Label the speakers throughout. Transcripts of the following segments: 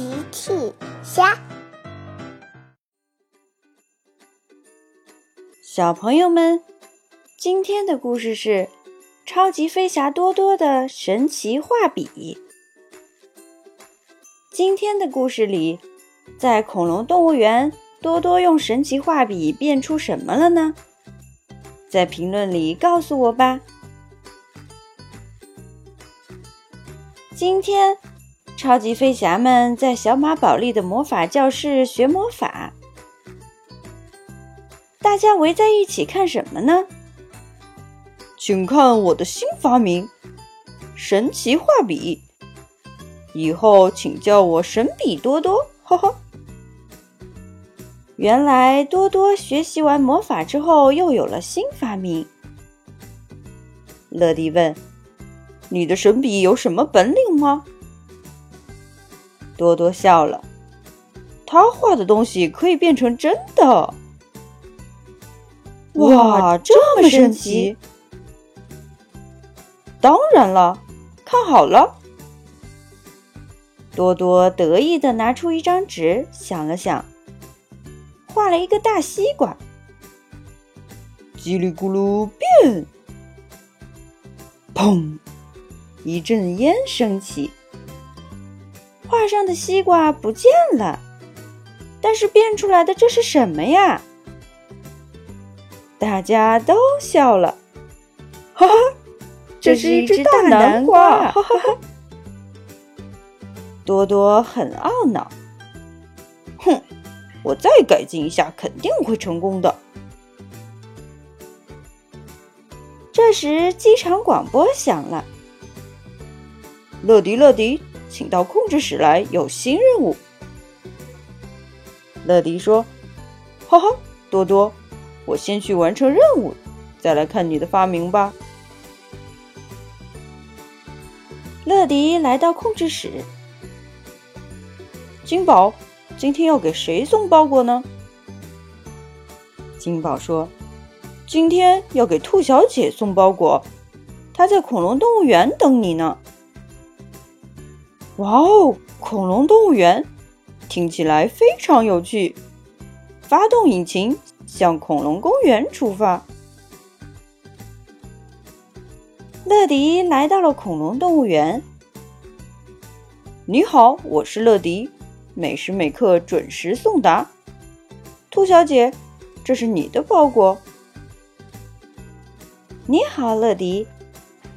Speaker 1: 奇趣虾，
Speaker 2: 小朋友们，今天的故事是超级飞侠多多的神奇画笔。今天的故事里，在恐龙动物园，多多用神奇画笔变出什么了呢？在评论里告诉我吧。今天，超级飞侠们在小马宝莉的魔法教室学魔法。大家围在一起看什么呢？
Speaker 3: 请看我的新发明——神奇画笔。以后请叫我神笔多多，哈哈。
Speaker 2: 原来多多学习完魔法之后，又有了新发明。
Speaker 3: 乐迪问。你的神笔有什么本领吗？多多笑了，他画的东西可以变成真的。
Speaker 2: 哇，这么神奇！
Speaker 3: 当然了，看好了。
Speaker 2: 多多得意的拿出一张纸，想了想，画了一个大西瓜。
Speaker 3: 叽里咕噜变，砰！一阵烟升起，
Speaker 2: 画上的西瓜不见了，但是变出来的这是什么呀？大家都笑了，
Speaker 3: 哈哈，这是一只大南瓜！哈哈哈。
Speaker 2: 多多很懊恼，
Speaker 3: 哼，我再改进一下，肯定会成功的。
Speaker 2: 这时，机场广播响了。
Speaker 3: 乐迪，乐迪，请到控制室来，有新任务。乐迪说：“哈哈，多多，我先去完成任务，再来看你的发明吧。”
Speaker 2: 乐迪来到控制室，
Speaker 3: 金宝，今天要给谁送包裹呢？金宝说：“今天要给兔小姐送包裹，她在恐龙动物园等你呢。”哇哦！恐龙动物园听起来非常有趣。发动引擎，向恐龙公园出发。
Speaker 2: 乐迪来到了恐龙动物园。
Speaker 3: 你好，我是乐迪，每时每刻准时送达。兔小姐，这是你的包裹。
Speaker 2: 你好，乐迪，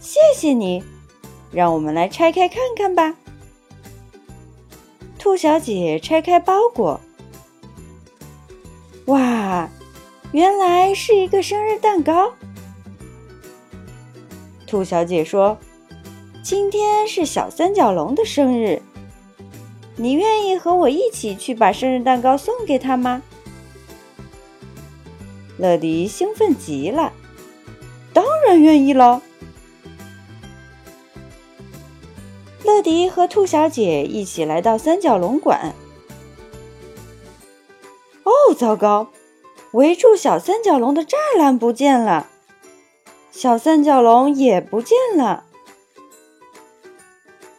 Speaker 2: 谢谢你。让我们来拆开看看吧。兔小姐拆开包裹，哇，原来是一个生日蛋糕。兔小姐说：“今天是小三角龙的生日，你愿意和我一起去把生日蛋糕送给他吗？”乐迪兴奋极了，
Speaker 3: 当然愿意了。
Speaker 2: 乐迪和兔小姐一起来到三角龙馆。哦，糟糕！围住小三角龙的栅栏不见了，小三角龙也不见了。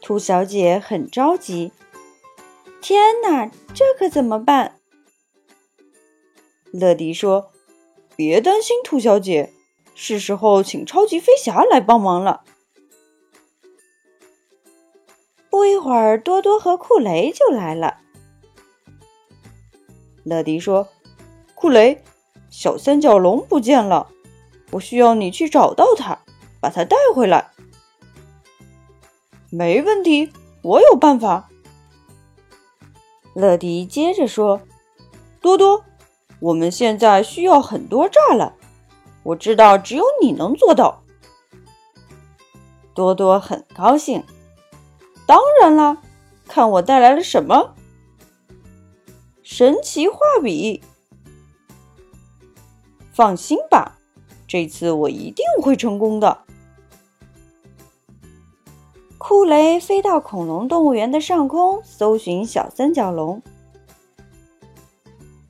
Speaker 2: 兔小姐很着急。天哪，这可怎么办？
Speaker 3: 乐迪说：“别担心，兔小姐，是时候请超级飞侠来帮忙了。”
Speaker 2: 不一会儿，多多和库雷就来了。
Speaker 3: 乐迪说：“库雷，小三角龙不见了，我需要你去找到它，把它带回来。”没问题，我有办法。乐迪接着说：“多多，我们现在需要很多栅栏，我知道只有你能做到。”
Speaker 2: 多多很高兴。
Speaker 3: 当然啦，看我带来了什么！神奇画笔。放心吧，这次我一定会成功的。
Speaker 2: 库雷飞到恐龙动物园的上空，搜寻小三角龙。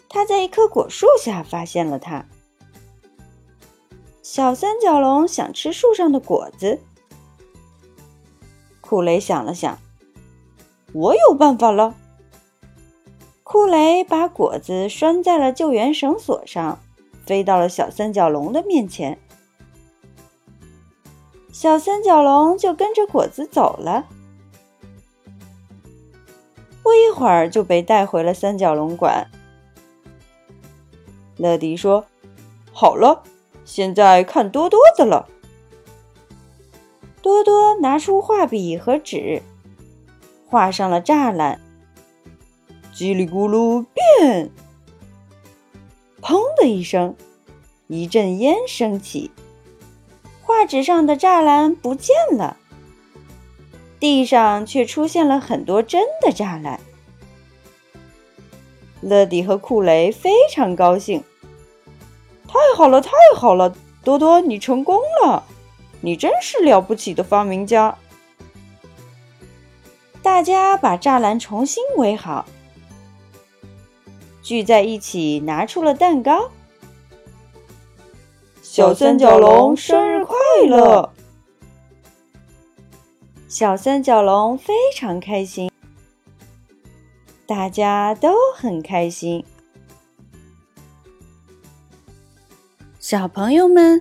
Speaker 2: 他在一棵果树下发现了它。小三角龙想吃树上的果子。
Speaker 3: 库雷想了想，我有办法了。
Speaker 2: 库雷把果子拴在了救援绳索上，飞到了小三角龙的面前。小三角龙就跟着果子走了。不一会儿就被带回了三角龙馆。
Speaker 3: 乐迪说：“好了，现在看多多的了。”
Speaker 2: 多多拿出画笔和纸，画上了栅栏。
Speaker 3: 叽里咕噜变！
Speaker 2: 砰的一声，一阵烟升起，画纸上的栅栏不见了，地上却出现了很多真的栅栏。
Speaker 3: 乐迪和库雷非常高兴，太好了，太好了，多多，你成功了！你真是了不起的发明家！
Speaker 2: 大家把栅栏重新围好，聚在一起，拿出了蛋糕。
Speaker 3: 小三角龙生日快乐！
Speaker 2: 小三角龙非常开心，大家都很开心。小朋友们。